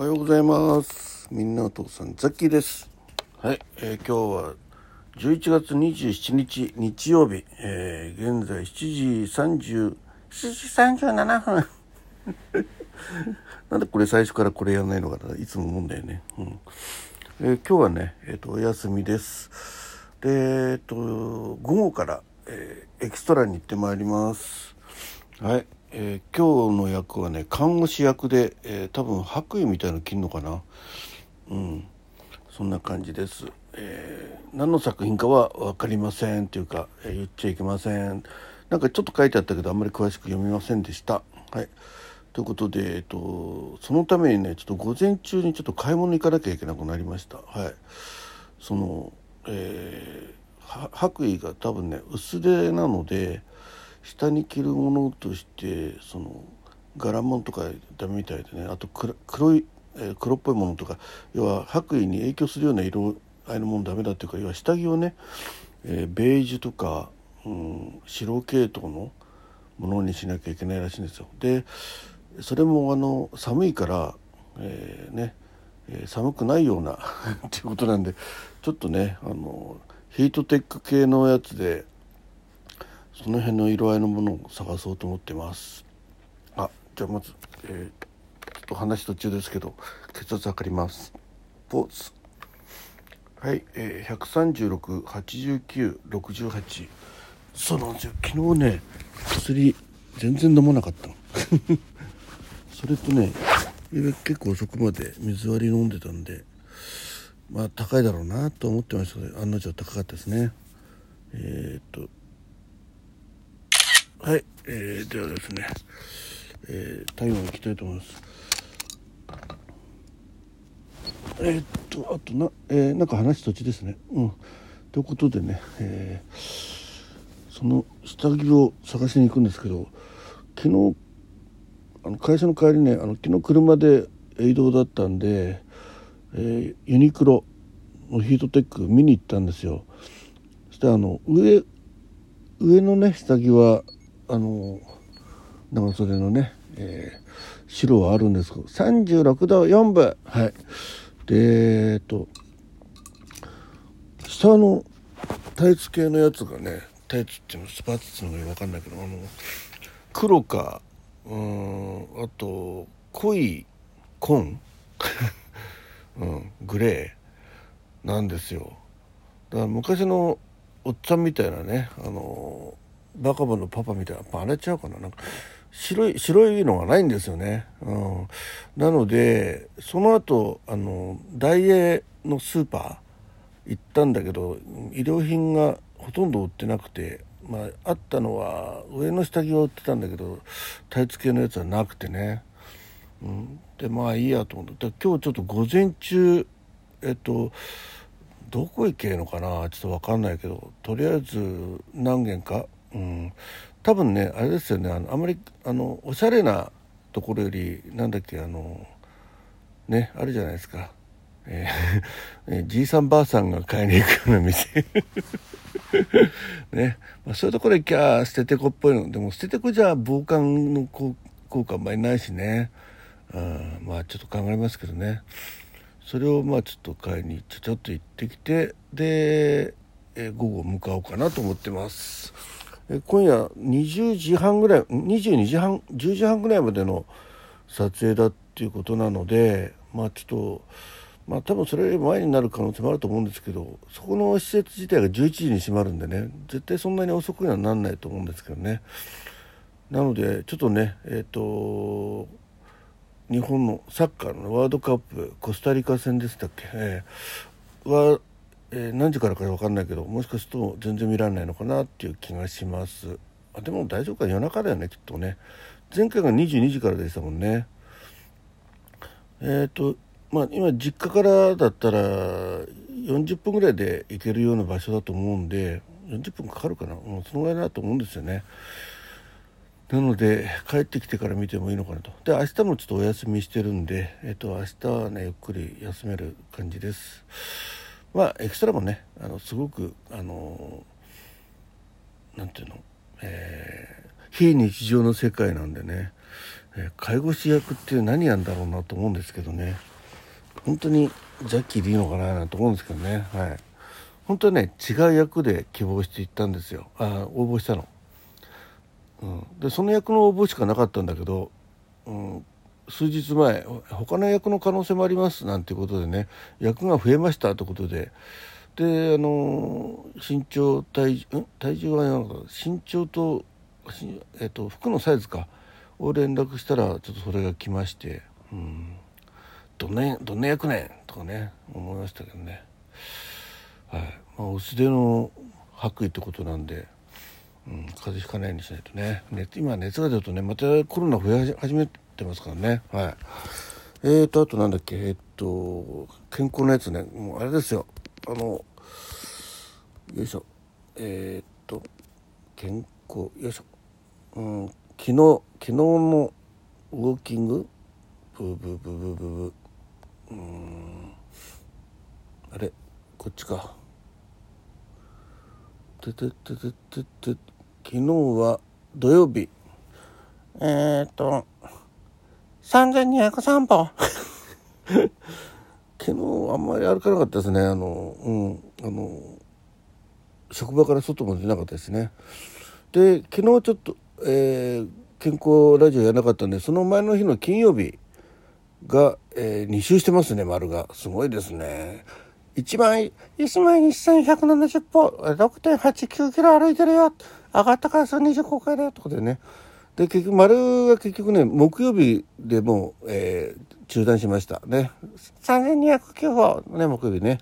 おはようございます。みんなお父さん、ザッキーです。はい、えー今日は11月27日日曜日、えー現在7時30、7時37分。なんでこれ最初からこれやらないのかないつも思うんだよね。うんえー今日はね、えー、とお休みです。で、えっ、と、午後から、えーエキストラに行ってまいります。はい、えー今日の役はね看護師役で、えー多分白衣みたいの着るのかな。うん。そんな感じです、えー何の作品かは分かりませんっていうか、え言っちゃいけません。なんかちょっと書いてあったけどあんまり詳しく読みませんでした。はい。ということで、えっと、そのためにねちょっと午前中にちょっと買い物行かなきゃいけなくなりました。はい。その、え白衣が多分ね薄手なので下に着るものとしてその柄物とかダメみたいでねあと黒い、えー黒っぽいものとか要は白衣に影響するような色合いのものダメだっていうか要は下着をね、えーベージュとか、うん、白系統のものにしなきゃいけないらしいんですよ。でそれもあの寒いから、えーね寒くないような っていうことなんでちょっとねあのヒートテック系のやつでその辺の色合いのものを探そうと思ってます。あじゃあまず、えーちょっと話途中ですけど血圧測ります。ポーズはい、えー、1368968そうなんですよ。昨日ね薬全然飲まなかった それとね結構遅くまで水割り飲んでたんでまあ高いだろうなと思ってましたけど案の定高かったですね。えー、っとはい、えー、ではですね、えー、体温いきたいと思います。えーっとあとな、えーなんか話途中ですね。うん。ということでね、えーその下着を探しに行くんですけど昨日あの会社の帰りねあの昨日車で移動だったんで、えーユニクロのヒートテック見に行ったんですよ。そしてあの上上のね下着はあの長袖のね、えー白はあるんですけど36度4分。はい。でえっと下のタイツ系のやつがねタイツっていうのスパッツっていうのが分かんないけどあの黒かうーんあと濃い紺、うん、グレーなんですよ。だから昔のおっちゃんみたいなねあのバカボンのパパみたいなやっぱあれちゃうかな。なんか白い白いのがないんですよね、うん、なのでその後あのダイエーのスーパー行ったんだけど衣料品がほとんど売ってなくてまああったのは上の下着は売ってたんだけどタイツ系のやつはなくてね、うん、でまあいいやと思って。今日ちょっと午前中えっとどこ行けのかな？ちょっと分かんないけどとりあえず何軒か、うん、多分ねあれですよねあのあまりあのおしゃれなところよりなんだっけあのねあるじゃないですか、えー えじいさんばあさんが買いに行くような店。ね、まあ、そういうところ行きゃ捨ててこっぽいの。でも捨ててこじゃ防寒の効果あんまりないしね、うん、まあちょっと考えますけどね。それをまあちょっと買いにちょちょっと行ってきてで、えー午後向かおうかなと思ってます。え今夜20時半ぐらい22時半10時半ぐらいまでの撮影だっていうことなのでまあちょっとまあ多分それより前になる可能性もあると思うんですけどそこの施設自体が11時に閉まるんでね絶対そんなに遅くにはなんないと思うんですけどね。なのでちょっとねえっ、と日本のサッカーのワールドカップコスタリカ戦でしたっけ、えーは、えー何時からか分かんないけどもしかすると全然見られないのかなっていう気がします。あでも大丈夫か夜中だよねきっとね。前回が22時からでしたもんね。えっ、とまあ今実家からだったら40分ぐらいで行けるような場所だと思うんで40分かかるかな。もうそのぐらいだと思うんですよね。なので帰ってきてから見てもいいのかなと。で明日もちょっとお休みしてるんで、えっと、明日はねゆっくり休める感じです。まあエクストラもねあのすごくあのなんていうの、えー非日常の世界なんでね、ええ介護士役って何やんだろうなと思うんですけどね本当にジャッキーでいいのかなと思うんですけどねはい。本当はね違う役で希望していったんですよ。あ応募したの、うん、でその役の応募しかなかったんだけど、うん、数日前他の役の可能性もありますなんていうことでね役が増えましたということで。であの身長体重体重は身長と,、えっと服のサイズか。を連絡したらちょっとそれが来まして、うん、どんなどんな役ねとかね思いましたけどね、はい。まあ、薄手の白衣ってことなんで、うん、風邪ひかないようにしないとね。熱今熱が出るとねまたコロナ増え始めてますからね。はい。えーとあとなんだっけ？えっ、と健康のやつね。もうあれですよ。あのよいしょ。えー、っと健康よいしょ。うん昨日昨日のウォーキング？ブーブーブーブーブーブー。うん。あれこっちか。てててててて昨日は土曜日えー、っと3203歩 昨日あんまり歩かなかったですね。あのうんあの職場から外も出なかったですね。で昨日ちょっと、えー、健康ラジオやらなかったんでその前の日の金曜日が、えー、2周してますね丸が。すごいですね。1万1万1170歩。6.89キロ歩いてるよ。上がった回数25回だよ。ってことでね。で結局丸が結局ね木曜日でもう、えー、中断しましたね。3209歩ね木曜日ね。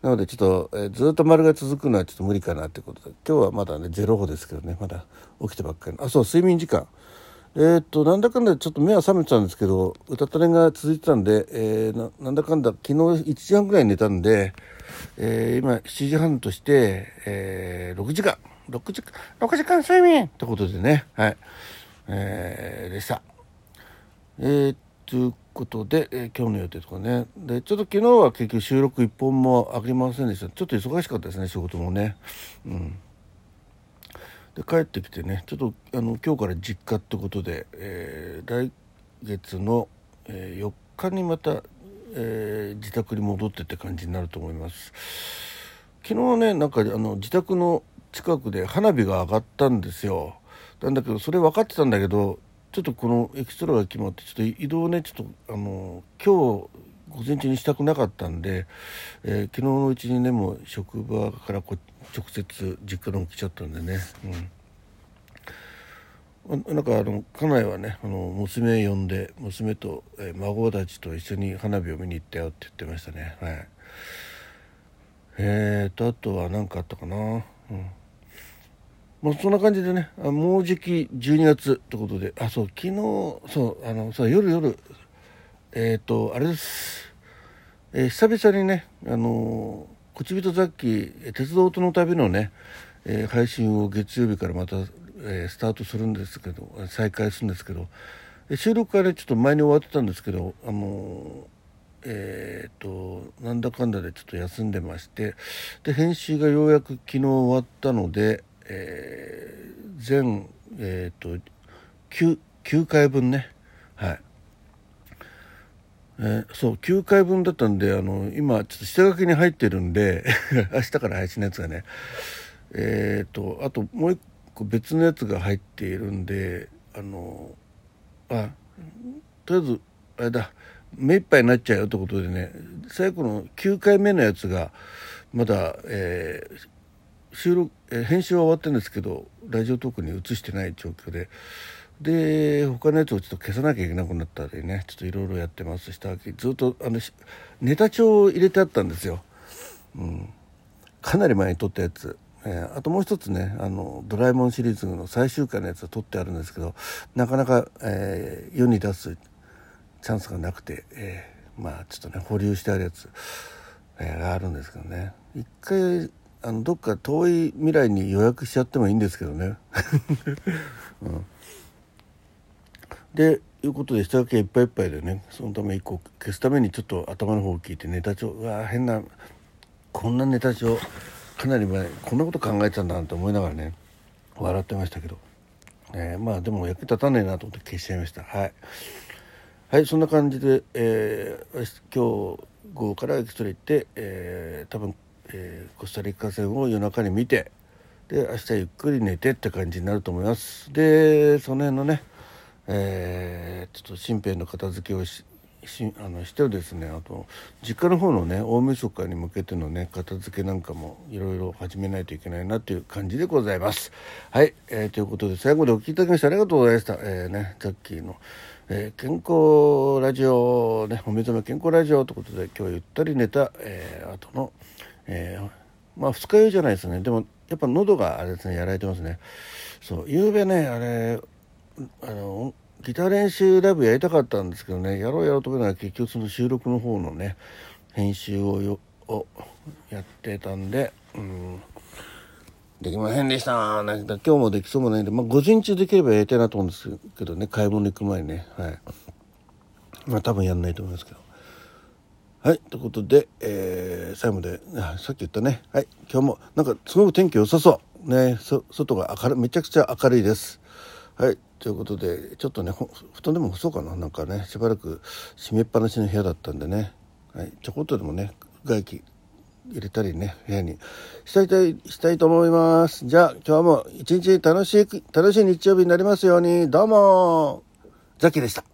なのでちょっと、えー、ずっと丸が続くのはちょっと無理かなってことで今日はまだね0歩ですけどねまだ起きてばっかりあそう睡眠時間。えー、っとなんだかんだちょっと目は覚めてたんですけど歌ったれが続いてたんで、えー、なんだかんだ昨日1時半ぐらい寝たんで、えー、今7時半として、えー、6時間。6時間6時間睡眠ってことでね。はい。えー、でした。えー、ということで、えー、今日の予定とかね。で、ちょっと昨日は結局収録1本もありませんでした。ちょっと忙しかったですね、仕事もね。うん。で、帰ってきてね、ちょっとあの今日から実家ってことで、えー、来月の、えー、4日にまた、えー、自宅に戻ってって感じになると思います。昨日ね、なんかあの自宅の近くで花火が上がったんですよ。なんだけどそれ分かってたんだけどちょっとこのエキストラが決まってちょっと移動ねちょっとあの今日午前中にしたくなかったんで、えー、昨日のうちにねもう職場からこ直接実家の来ちゃったんでね、うん、なんかあの家内はねあの娘呼んで娘と、えー、孫たちと一緒に花火を見に行ったよって言ってましたね。はい。えーとあとは何かあったかな？うん。まあ、そんな感じでねもうじき12月ってことで。あそう昨日そうあのさ夜夜えっ、ー、とあれです、えー、久々にねあの「こちびと雑記鉄道との旅」のね、えー、配信を月曜日からまた、えスタートするんですけど再開するんですけど収録はねちょっと前に終わってたんですけどあのえー、となんだかんだでちょっと休んでましてで編集がようやく昨日終わったのでえー、全、えーと、9, 9回分ね。はい、えー、そう9回分だったんであの今ちょっと下書きに入ってるんで 明日から配信のやつがね。えっ、ー、とあともう一個別のやつが入っているんであのあとりあえずあれだ目いっぱいになっちゃうよってことでね最後の9回目のやつがまだ、えー、収録、え編集は終わってるんですけどラジオトークに移してない状況で。で他のやつをちょっと消さなきゃいけなくなったりねちょっといろいろやってます下書きずっとあのネタ帳を入れてあったんですよ、うん、かなり前に撮ったやつ、えー、あともう一つねあのドラえもんシリーズの最終回のやつを撮ってあるんですけどなかなか、えー、世に出すチャンスがなくて、えー、まあちょっとね保留してあるやつ、えがあるんですけどね。一回あのどっか遠い未来に予約しちゃってもいいんですけどね。うん、でいうことで下書きいっぱいいっぱいでねそのため一個消すためにちょっと頭の方を聞いてネタ帳うわ変なこんなネタ帳かなり前こんなこと考えてたんだなと思いながらね笑ってましたけど。えー、まあでも役立たねえなと思って消しちゃいました。はい。はいそんな感じで、えー、今日午後からエキストラ行って、えー、多分、えー、コスタリカ戦を夜中に見てで明日ゆっくり寝てって感じになると思いますでその辺のね、えー、ちょっと身辺の片付けをししあのしてですねあと実家の方のね大晦日に向けてのね片付けなんかもいろいろ始めないといけないなという感じでございます。はい、えー、ということで最後までお聴きいただきましてありがとうございました。えー、ね、ザッキーの、えー、健康ラジオ、ね、お目覚め健康ラジオということで今日ゆったり寝た、えー、後の、えー、まあ二日酔いじゃないですね。でもやっぱ喉があれですね、やられてますね。そう、夕べね、あれ、あの、ギター練習ライブやりたかったんですけどねやろうやろうと思うのは結局その収録の方のね編集をよをやってたんでうんできませんでしたなんか今日もできそうもないんで、まあ、午前中できればやりたいなと思うんですけどね買い物行く前にねはいまあ多分やんないと思いますけどはいということで、えー、最後でさっき言ったね。はい今日もなんかすごく天気良さそう。ねそ外が明るめちゃくちゃ明るいです。はいということでちょっとね布団でも干そうかな。なんかねしばらく閉めっぱなしの部屋だったんでね、はい、ちょこっとでもね外気入れたりね部屋に。したいたいしたいと思います。じゃあ今日も一日楽しい楽しい日曜日になりますように。どうもザキでした。